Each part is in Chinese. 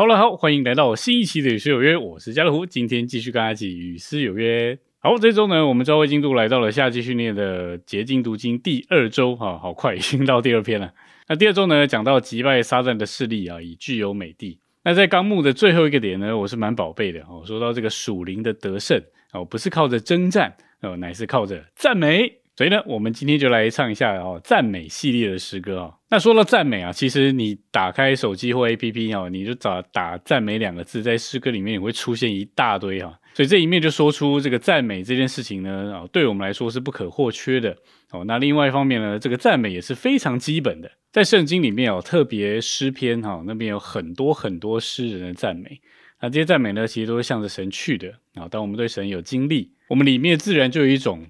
好了，好，欢迎来到新一期的与诗有约，我是家乐福，今天继续跟大家一起与诗有约。好，这周呢，我们朝会进度来到了夏季训练的结晶读经第二周，哈，好快，已经到第二篇了。那第二周呢，讲到击败撒旦的势力啊，以具有美地。那在纲目的最后一个点呢，我是蛮宝贝的哦，说到这个属灵的得胜哦，不是靠着征战哦，乃是靠着赞美。所以呢，我们今天就来唱一下哦赞美系列的诗歌哦。那说到赞美啊，其实你打开手机或 APP 哦，你就找打赞美两个字，在诗歌里面也会出现一大堆哈。所以这一面就说出这个赞美这件事情呢，哦，对我们来说是不可或缺的哦。那另外一方面呢，这个赞美也是非常基本的，在圣经里面哦，特别诗篇哈那边有很多很多诗人的赞美。那这些赞美呢，其实都是向着神去的啊。当我们对神有经历，我们里面自然就有一种。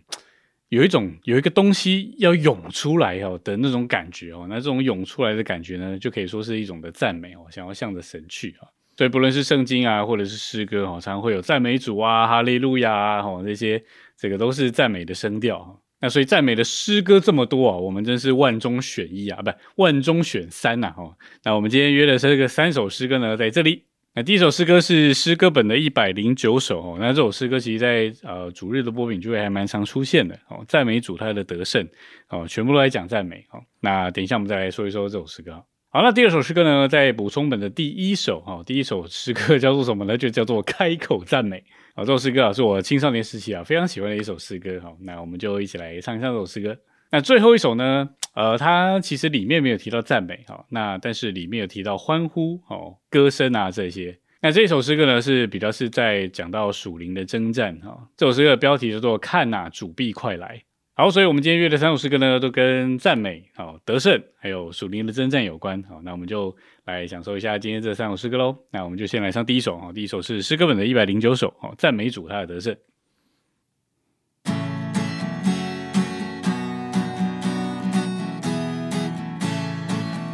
有一种有一个东西要涌出来哦的那种感觉哦，那这种涌出来的感觉呢，就可以说是一种的赞美哦，想要向着神去啊。所以不论是圣经啊，或者是诗歌哦，常常会有赞美主啊、哈利路亚啊，哦这些这个都是赞美的声调那所以赞美的诗歌这么多啊，我们真是万中选一啊，不万中选三呐哈。那我们今天约的是这个三首诗歌呢，在这里。那第一首诗歌是诗歌本的一百零九首哦，那这首诗歌其实，在呃主日的播品就会还蛮常出现的哦，赞美主他的得胜哦，全部都来讲赞美哦。那等一下我们再来说一说这首诗歌。好，那第二首诗歌呢，在补充本的第一首哦，第一首诗歌叫做什么呢？就叫做开口赞美啊。这首诗歌啊，是我青少年时期啊非常喜欢的一首诗歌哈。那我们就一起来唱一下这首诗歌。那最后一首呢？呃，它其实里面没有提到赞美哈，那但是里面有提到欢呼哦、歌声啊这些。那这首诗歌呢是比较是在讲到属灵的征战哈。这首诗歌的标题叫做“看呐，主必快来”。好，所以我们今天约的三首诗歌呢，都跟赞美、好得胜，还有属灵的征战有关。好，那我们就来享受一下今天这三首诗歌喽。那我们就先来上第一首哈，第一首是诗歌本的一百零九首，好，赞美主他的得胜。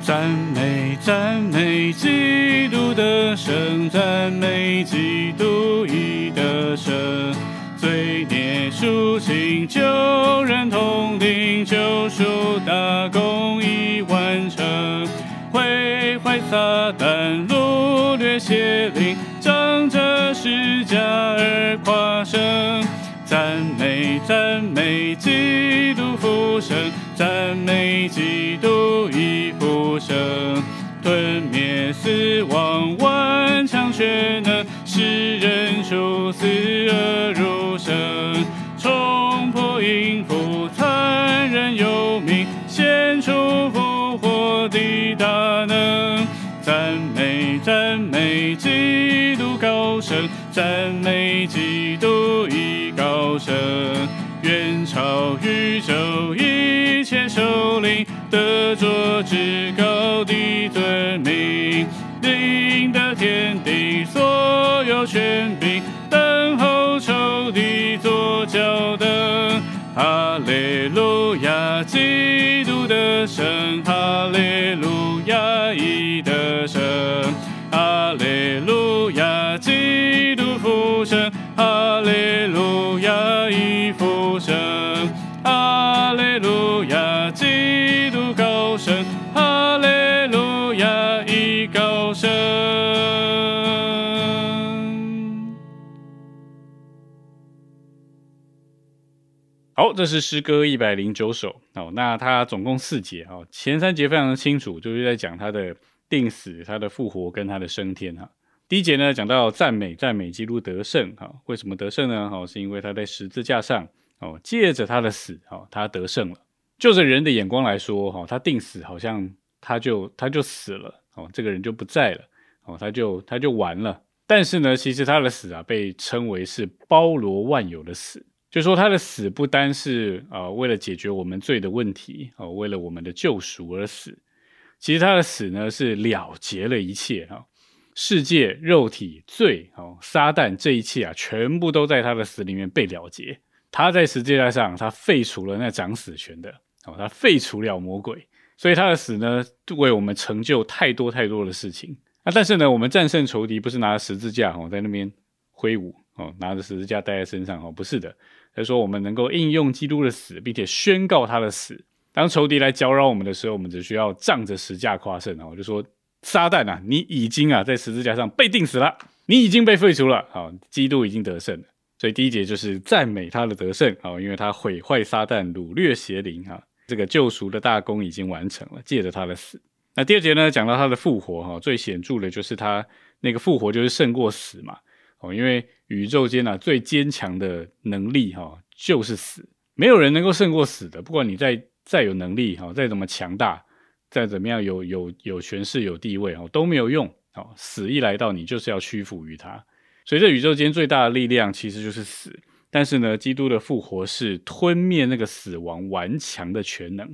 赞美赞美基督的圣，赞美基督已得胜，罪孽赎清，救人同领，救赎大功已完成，毁坏撒旦，掳掠邪灵，仗着施加而夸胜。赞美赞美基督复生，赞美基督生，吞灭死亡，顽强却能使人出死而入生，冲破音符，残忍有名，显出复活的大能。赞美赞美基督高升，赞美基督已。高声，远超宇宙一切首领，得着至高的圣，哈利路亚，已得胜。哈利路亚，基督复生。哈利路亚，已复生。哈利路亚，基督高升。哈利路亚，已高升。好，这是诗歌一百零九首。好，那它总共四节。哈，前三节非常的清楚，就是在讲他的定死、他的复活跟他的升天。哈。第一节呢，讲到赞美，赞美基督得胜，哈，为什么得胜呢？哈，是因为他在十字架上，哦，借着他的死，哈，他得胜了。就着人的眼光来说，哈，他定死，好像他就他就死了，哦，这个人就不在了，哦，他就他就完了。但是呢，其实他的死啊，被称为是包罗万有的死，就说他的死不单是啊，为了解决我们罪的问题，哦，为了我们的救赎而死，其实他的死呢，是了结了一切，哈。世界、肉体、罪、哦，撒旦这一切啊，全部都在他的死里面被了结。他在十字架上，他废除了那掌死权的，哦，他废除了魔鬼，所以他的死呢，为我们成就太多太多的事情啊。但是呢，我们战胜仇敌不是拿着十字架哦，在那边挥舞哦，拿着十字架带在身上哦，不是的。他说我们能够应用基督的死，并且宣告他的死。当仇敌来搅扰我们的时候，我们只需要仗着十架夸胜我，就说。撒旦啊，你已经啊在十字架上被钉死了，你已经被废除了，好，基督已经得胜了。所以第一节就是赞美他的得胜，好，因为他毁坏撒旦，掳掠邪灵，哈，这个救赎的大功已经完成了，借着他的死。那第二节呢，讲到他的复活，哈，最显著的就是他那个复活就是胜过死嘛，哦，因为宇宙间啊最坚强的能力，哈，就是死，没有人能够胜过死的，不管你再再有能力，哈，再怎么强大，再怎么样有有有权势有地位，哦，都没有用，哦，死一来到，你就是要屈服于他。所以，这宇宙间最大的力量其实就是死。但是呢，基督的复活是吞灭那个死亡顽强的全能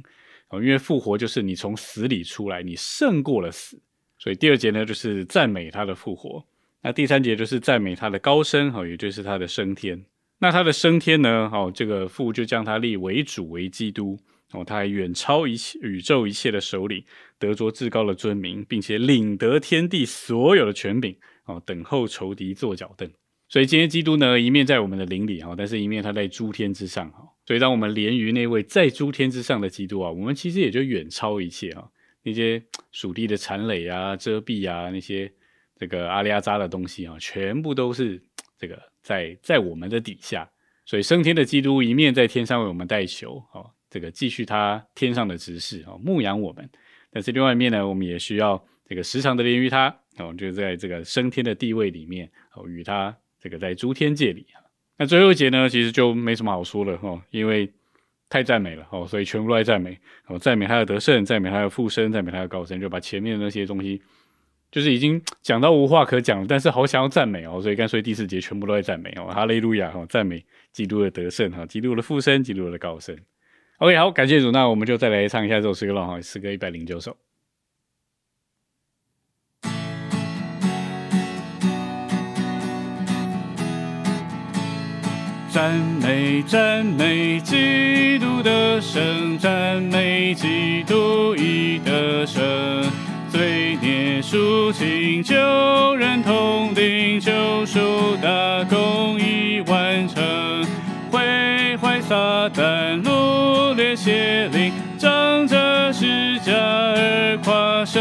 哦，因为复活就是你从死里出来，你胜过了死。所以第二节呢，就是赞美他的复活。那第三节就是赞美他的高升哈，也就是他的升天。那他的升天呢，哦，这个父就将他立为主为基督哦，他还远超一切宇宙一切的首领，得着至高的尊名，并且领得天地所有的权柄。哦，等候仇敌坐脚凳，所以今天基督呢，一面在我们的灵里哈，但是一面他在诸天之上哈。所以当我们连于那位在诸天之上的基督啊，我们其实也就远超一切哈，那些属地的残垒啊、遮蔽啊，那些这个阿里亚扎的东西啊，全部都是这个在在我们的底下。所以升天的基督一面在天上为我们代求，哦，这个继续他天上的执事哦，牧养我们。但是另外一面呢，我们也需要这个时常的连于他。哦，就在这个升天的地位里面，哦，与他这个在诸天界里那最后一节呢，其实就没什么好说了哈，因为太赞美了哦，所以全部都在赞美哦，赞美他的得胜，赞美他的复生，赞美他的高升，就把前面的那些东西，就是已经讲到无话可讲了。但是好想要赞美哦，所以干脆第四节全部都在赞美哦，哈利路亚哈，赞美基督的得胜哈，基督的复生，基督的高升。OK，好，感谢主，那我们就再来唱一下这首诗歌了哈，诗歌一百零九首。赞美赞美基督的圣，赞美基督已得胜，罪孽赎清，救人同领，救赎大功已完成，毁坏撒旦，掳掠邪灵，仗着十架而夸胜。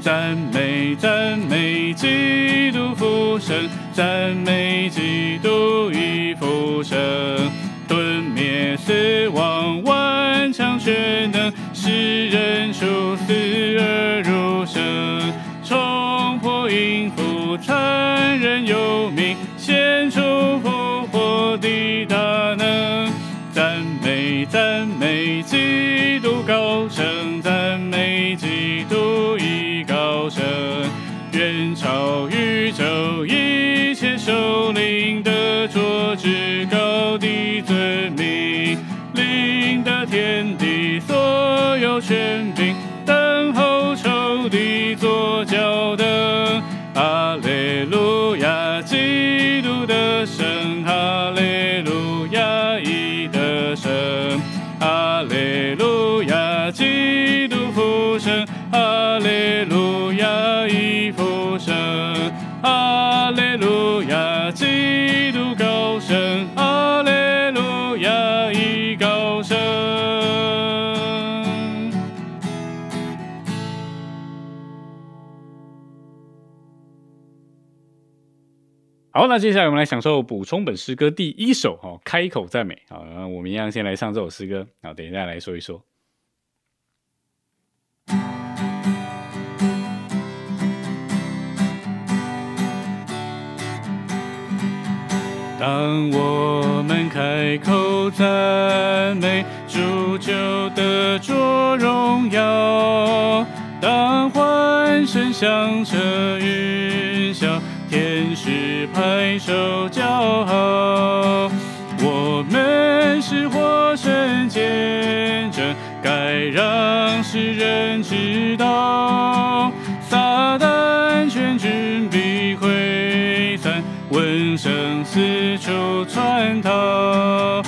赞美赞美基督复生，赞美基督已复生，吞灭死亡，顽强全能，使人出死而阴府，残忍有名，先出好，那接下来我们来享受补充本诗歌第一首哈，开口赞美。好，我们一样先来唱这首诗歌。好，等一下来说一说。当我们开口赞美主，就得着荣耀；当欢声响彻云霄，天使拍手叫好。我们是活神见证，该让世人知道，撒旦全军必溃散。闻声四处窜逃，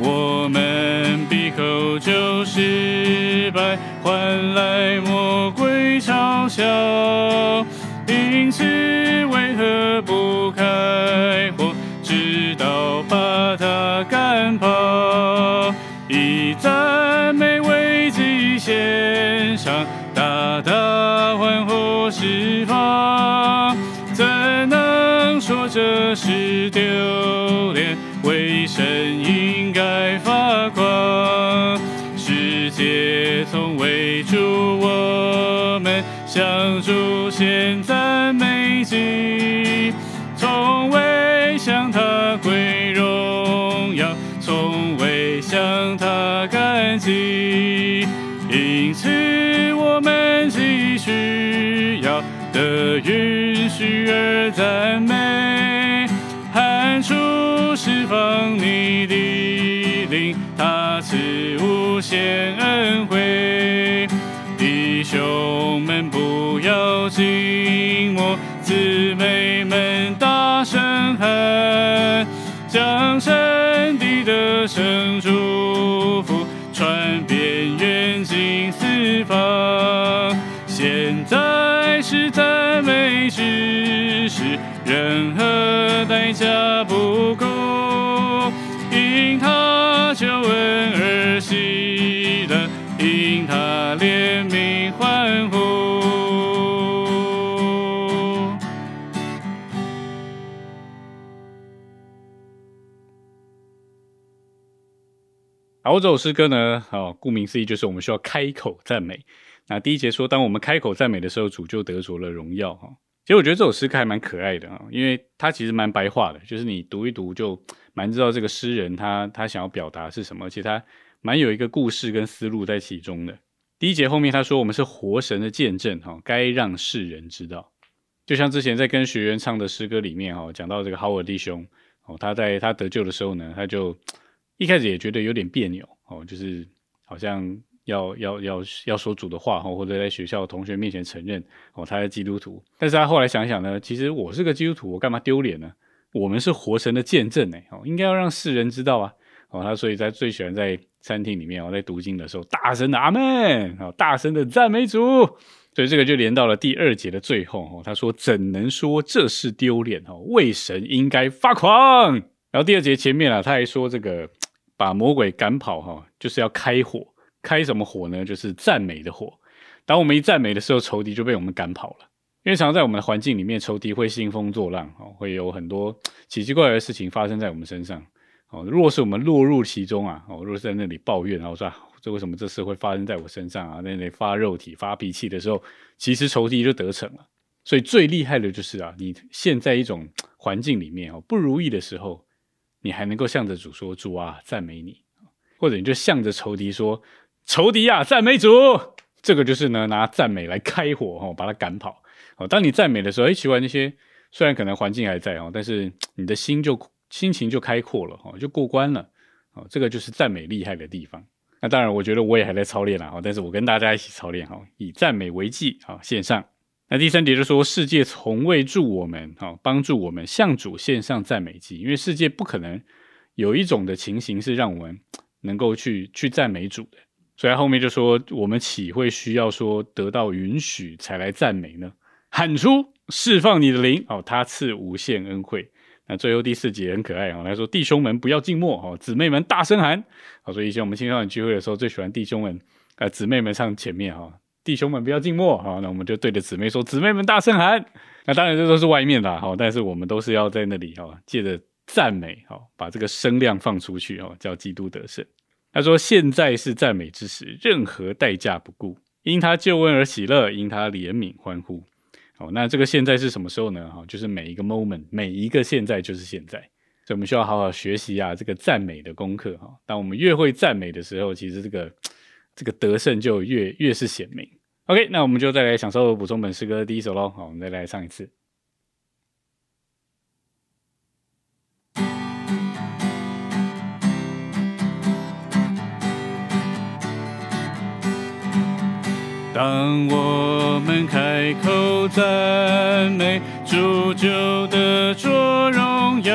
我们闭口就失败，换来魔鬼嘲笑。因此为何不开火，直到把它赶跑？以赞美为祭献上，大大欢呼。释放，怎能说这是丢脸？为神应该发光。世界从未祝我们向主需要的允许而赞美，喊出释放你的灵，他赐无限恩惠。弟兄们，不要寂寞，姊妹们大声喊，将神的的声祝是赞美之时，任何代价不够，因他救恩而喜乐，因他怜悯欢呼。好，这首诗歌呢，哦，顾名思义就是我们需要开口赞美。那第一节说，当我们开口赞美的时候，主就得着了荣耀哈。其实我觉得这首诗歌还蛮可爱的啊，因为它其实蛮白话的，就是你读一读就蛮知道这个诗人他他想要表达是什么，而且他蛮有一个故事跟思路在其中的。第一节后面他说，我们是活神的见证哈，该让世人知道。就像之前在跟学员唱的诗歌里面哈，讲到这个豪尔弟兄哦，他在他得救的时候呢，他就一开始也觉得有点别扭哦，就是好像。要要要要说主的话哈，或者在学校同学面前承认哦，他是基督徒。但是他后来想想呢，其实我是个基督徒，我干嘛丢脸呢？我们是活神的见证呢，哦，应该要让世人知道啊。哦，他所以在最喜欢在餐厅里面哦，在读经的时候大声的阿门，哦，大声的赞美主。所以这个就连到了第二节的最后哦，他说怎能说这是丢脸哦？为神应该发狂。然后第二节前面啊，他还说这个把魔鬼赶跑哈，就是要开火。开什么火呢？就是赞美的火。当我们一赞美的时候，仇敌就被我们赶跑了。因为常常在我们的环境里面，仇敌会兴风作浪哦，会有很多奇奇怪怪的事情发生在我们身上哦。若是我们落入其中啊，哦，若是在那里抱怨，然后说这为什么这事会发生在我身上啊？在那里发肉体、发脾气的时候，其实仇敌就得逞了。所以最厉害的就是啊，你现在一种环境里面哦，不如意的时候，你还能够向着主说：“主啊，赞美你。”或者你就向着仇敌说。仇敌呀，赞美主，这个就是呢，拿赞美来开火哦，把他赶跑。哦，当你赞美的时候，哎，奇怪，那些虽然可能环境还在哦，但是你的心就心情就开阔了哦，就过关了哦。这个就是赞美厉害的地方。那当然，我觉得我也还在操练啦哈，但是我跟大家一起操练哈，以赞美为祭啊，线上。那第三节就说，世界从未助我们哈，帮助我们向主献上赞美祭，因为世界不可能有一种的情形是让我们能够去去赞美主的。所以后面就说，我们岂会需要说得到允许才来赞美呢？喊出释放你的灵哦，他赐无限恩惠。那最后第四节很可爱哦，他说弟兄们不要静默哦，姊妹们大声喊。好，所以以前我们青少年聚会的时候，最喜欢弟兄们呃姊妹们上前面哈，弟兄们不要静默好，那我们就对着姊妹说，姊妹们大声喊。那当然这都是外面的哈，但是我们都是要在那里哈，借着赞美哈，把这个声量放出去哦，叫基督得胜。他说：“现在是赞美之时，任何代价不顾，因他救恩而喜乐，因他怜悯欢呼。好，那这个现在是什么时候呢？哈，就是每一个 moment，每一个现在就是现在。所以我们需要好好学习啊，这个赞美的功课。哈，当我们越会赞美的时候，其实这个这个得胜就越越是显明。OK，那我们就再来享受补充本诗歌的第一首喽。好，我们再来唱一次。”当我们开口赞美主，就得着荣耀；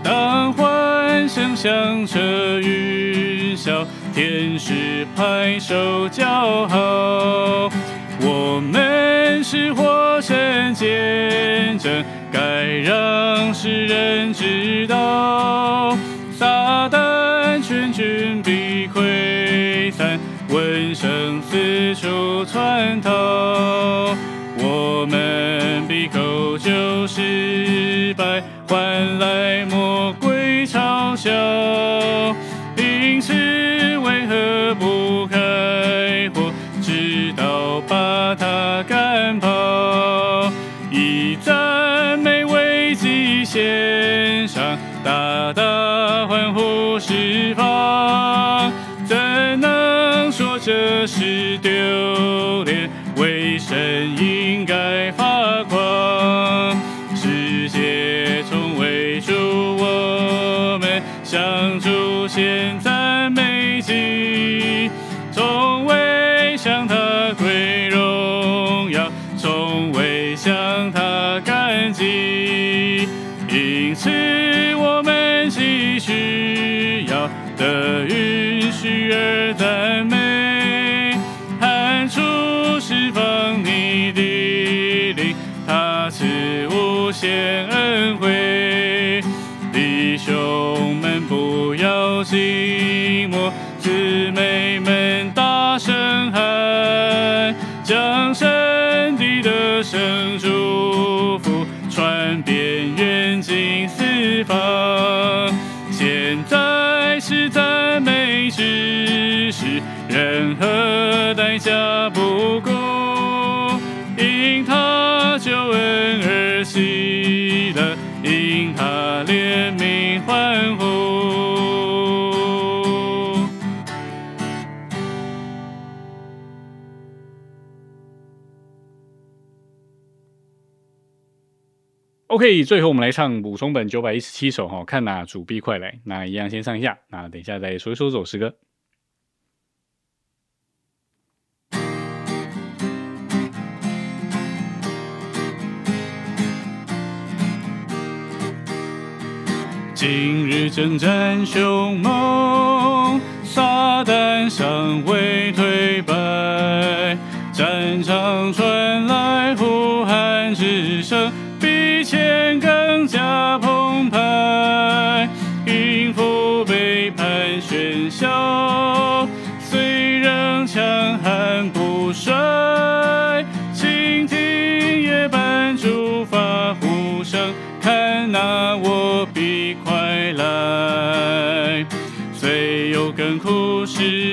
当欢声响彻云霄，天使拍手叫好。我们是活神见证，该让世人知道，撒旦全军必出船头，我们闭口就失败，换来魔鬼嘲笑。任何代价不过，因他救恩而喜乐，因他怜悯欢呼。OK，最后我们来唱补充本九百一十七首哈，看哪主必快来，那一样先上一下，那等一下再说一说走首诗歌。今日征战凶猛，撒旦尚未退败，战场传来呼喊之声，比前更加澎湃。音符背叛喧嚣，虽然强悍不衰。没有更苦是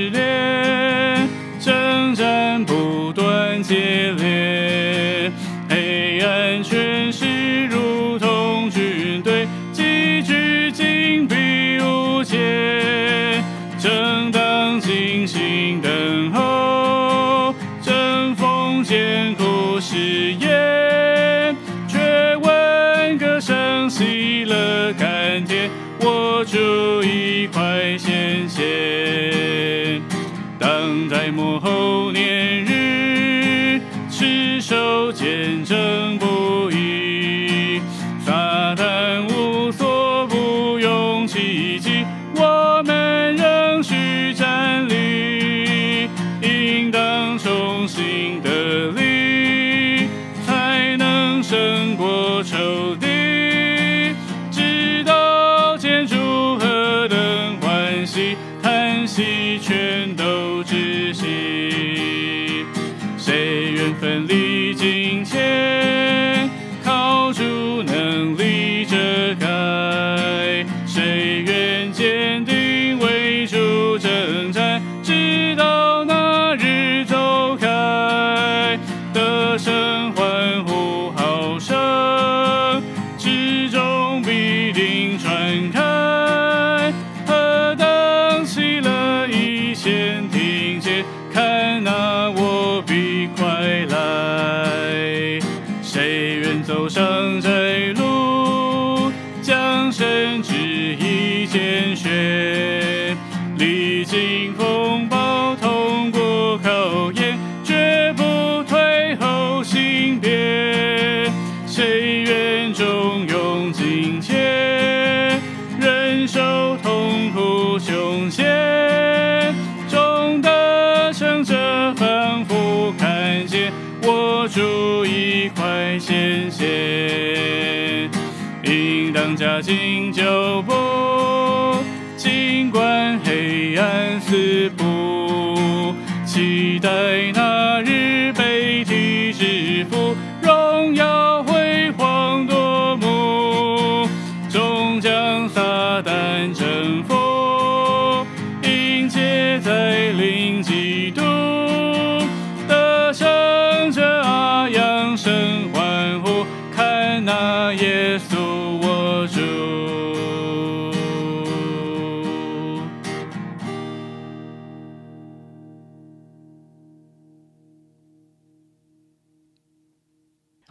谁愿走上这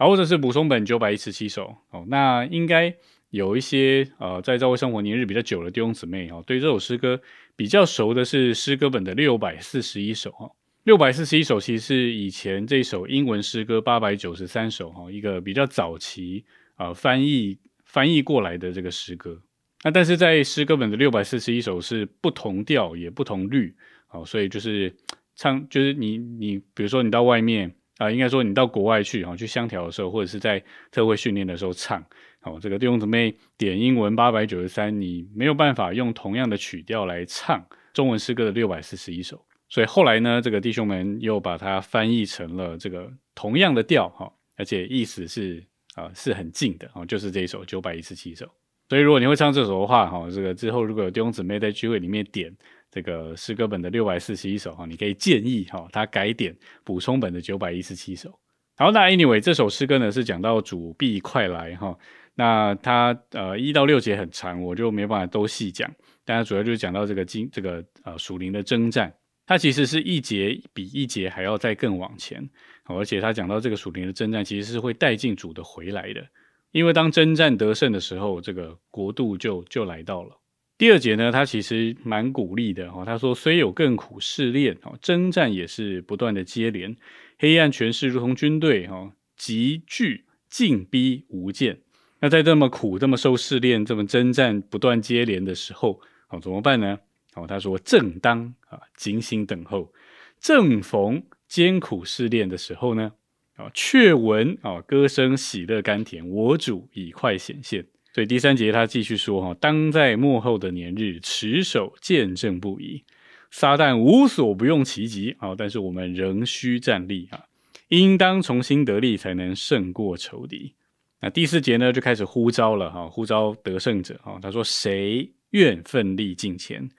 或者是补充本九百一十七首哦，那应该有一些呃在教会生活年日比较久的弟兄姊妹哦，对这首诗歌比较熟的是诗歌本的六百四十一首哈，六百四十一首其实是以前这首英文诗歌八百九十三首哈，一个比较早期啊翻译翻译过来的这个诗歌。那但是在诗歌本的六百四十一首是不同调也不同律，好，所以就是唱，就是你你比如说你到外面啊，应该说你到国外去哈，去香调的时候，或者是在特会训练的时候唱，好，这个弟兄姊妹点英文八百九十三，你没有办法用同样的曲调来唱中文诗歌的六百四十一首，所以后来呢，这个弟兄们又把它翻译成了这个同样的调哈，而且意思是啊是很近的哦，就是这一首九百一十七首。所以，如果你会唱这首的话，哈，这个之后如果有弟兄姊妹在聚会里面点这个诗歌本的六百四十一首，哈，你可以建议哈他改点补充本的九百一十七首。好，那 anyway 这首诗歌呢是讲到主必快来，哈，那它呃一到六节很长，我就没办法都细讲，但它主要就是讲到这个经这个呃属灵的征战，它其实是一节比一节还要再更往前，而且它讲到这个属灵的征战，其实是会带进主的回来的。因为当征战得胜的时候，这个国度就就来到了。第二节呢，他其实蛮鼓励的哈。他说：“虽有更苦试炼，哦，征战也是不断的接连。黑暗权势如同军队，哈，急剧进逼无间。那在这么苦、这么受试炼、这么征战不断接连的时候，哦，怎么办呢？哦，他说：正当啊，警醒等候。正逢艰苦试炼的时候呢？”啊，却闻啊歌声喜乐甘甜，我主已快显现。所以第三节他继续说哈，当在幕后的年日，持守见证不移，撒旦无所不用其极啊，但是我们仍需站立啊，应当重新得力，才能胜过仇敌。那第四节呢，就开始呼召了哈，呼召得胜者哈，他说谁愿奋力进前，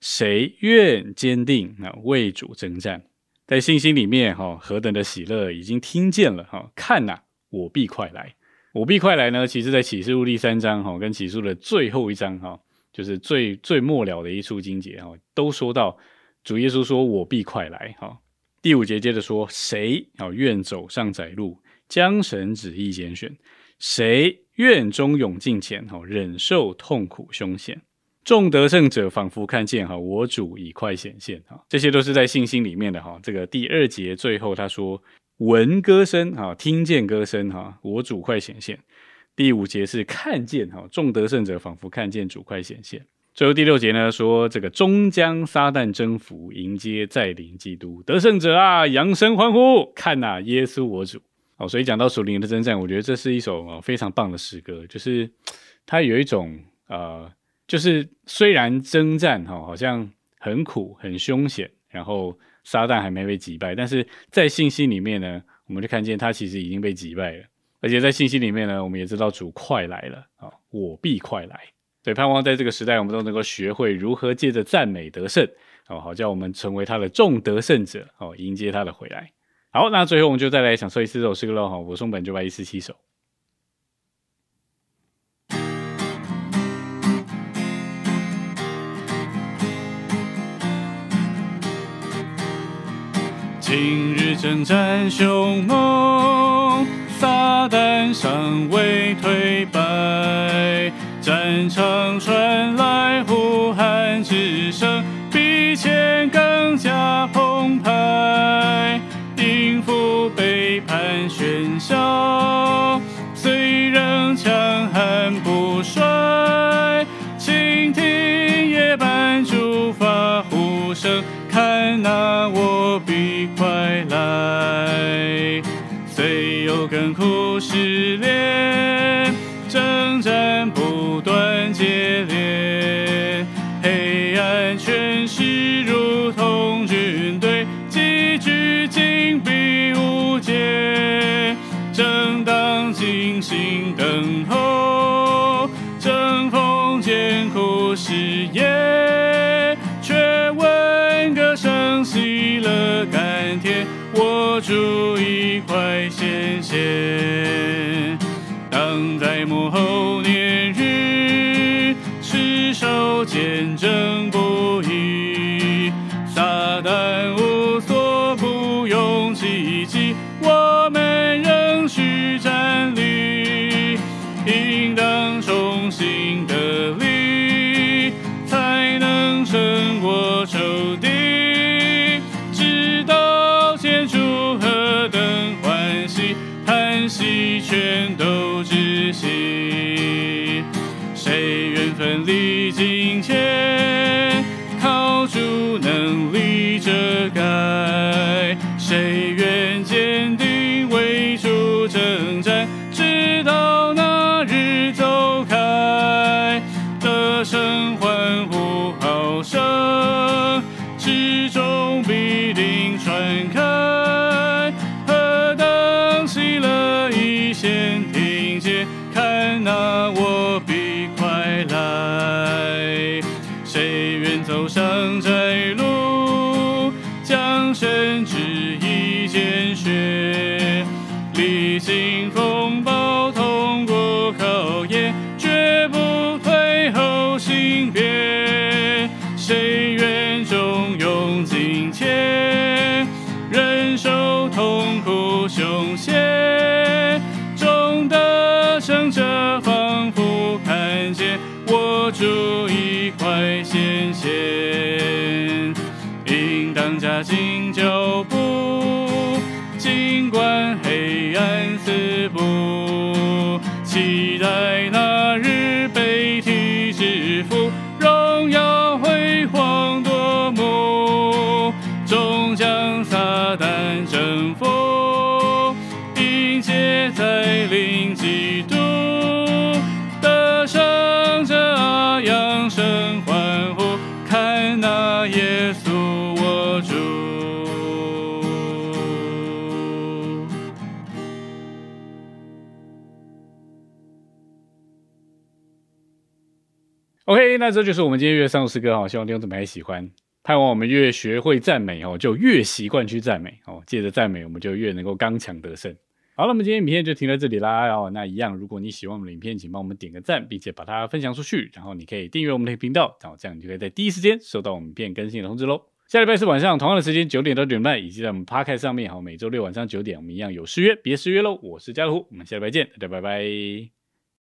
谁愿坚定啊为主征战。在信心里面，哈，何等的喜乐，已经听见了，哈，看呐，我必快来，我必快来呢。其实，在启示录第三章，哈，跟启示录的最后一章，哈，就是最最末了的一处经节，哈，都说到主耶稣说：“我必快来。”哈，第五节接着说：“谁啊愿走上窄路，将神旨意拣选？谁愿忠勇进前，哈，忍受痛苦凶险？”众得胜者仿佛看见哈，我主已快显现哈，这些都是在信心里面的哈。这个第二节最后他说闻歌声哈，听见歌声哈，我主快显现。第五节是看见哈，众得胜者仿佛看见主快显现。最后第六节呢说这个终将撒旦征服，迎接再临基督得胜者啊，扬声欢呼，看呐，耶稣我主哦。所以讲到属灵的征战，我觉得这是一首非常棒的诗歌，就是它有一种呃。就是虽然征战哈好像很苦很凶险，然后撒旦还没被击败，但是在信息里面呢，我们就看见他其实已经被击败了，而且在信息里面呢，我们也知道主快来了啊，我必快来，所以盼望在这个时代，我们都能够学会如何借着赞美得胜哦，好叫我们成为他的众得胜者哦，迎接他的回来。好，那最后我们就再来享受一次这首诗歌喽哈，我送本九百一十七首。今日征战凶猛，撒旦尚未退败，战场传来显这就是我们今天乐上诗歌哈，希望听众朋友喜欢。盼望我们越学会赞美哦，就越习惯去赞美哦。借着赞美，我们就越能够刚强得胜。好，了，我们今天影片就停在这里啦。哦，那一样，如果你喜欢我们的影片，请帮我们点个赞，并且把它分享出去。然后你可以订阅我们的频道，然后这样你就可以在第一时间收到我们影片更新的通知喽。下礼拜四晚上同样的时间九点到九点半，以及在我们 Podcast 上面，好，每周六晚上九点我们一样有失约，别失约喽。我是家乐虎，我们下礼拜见，大家拜拜。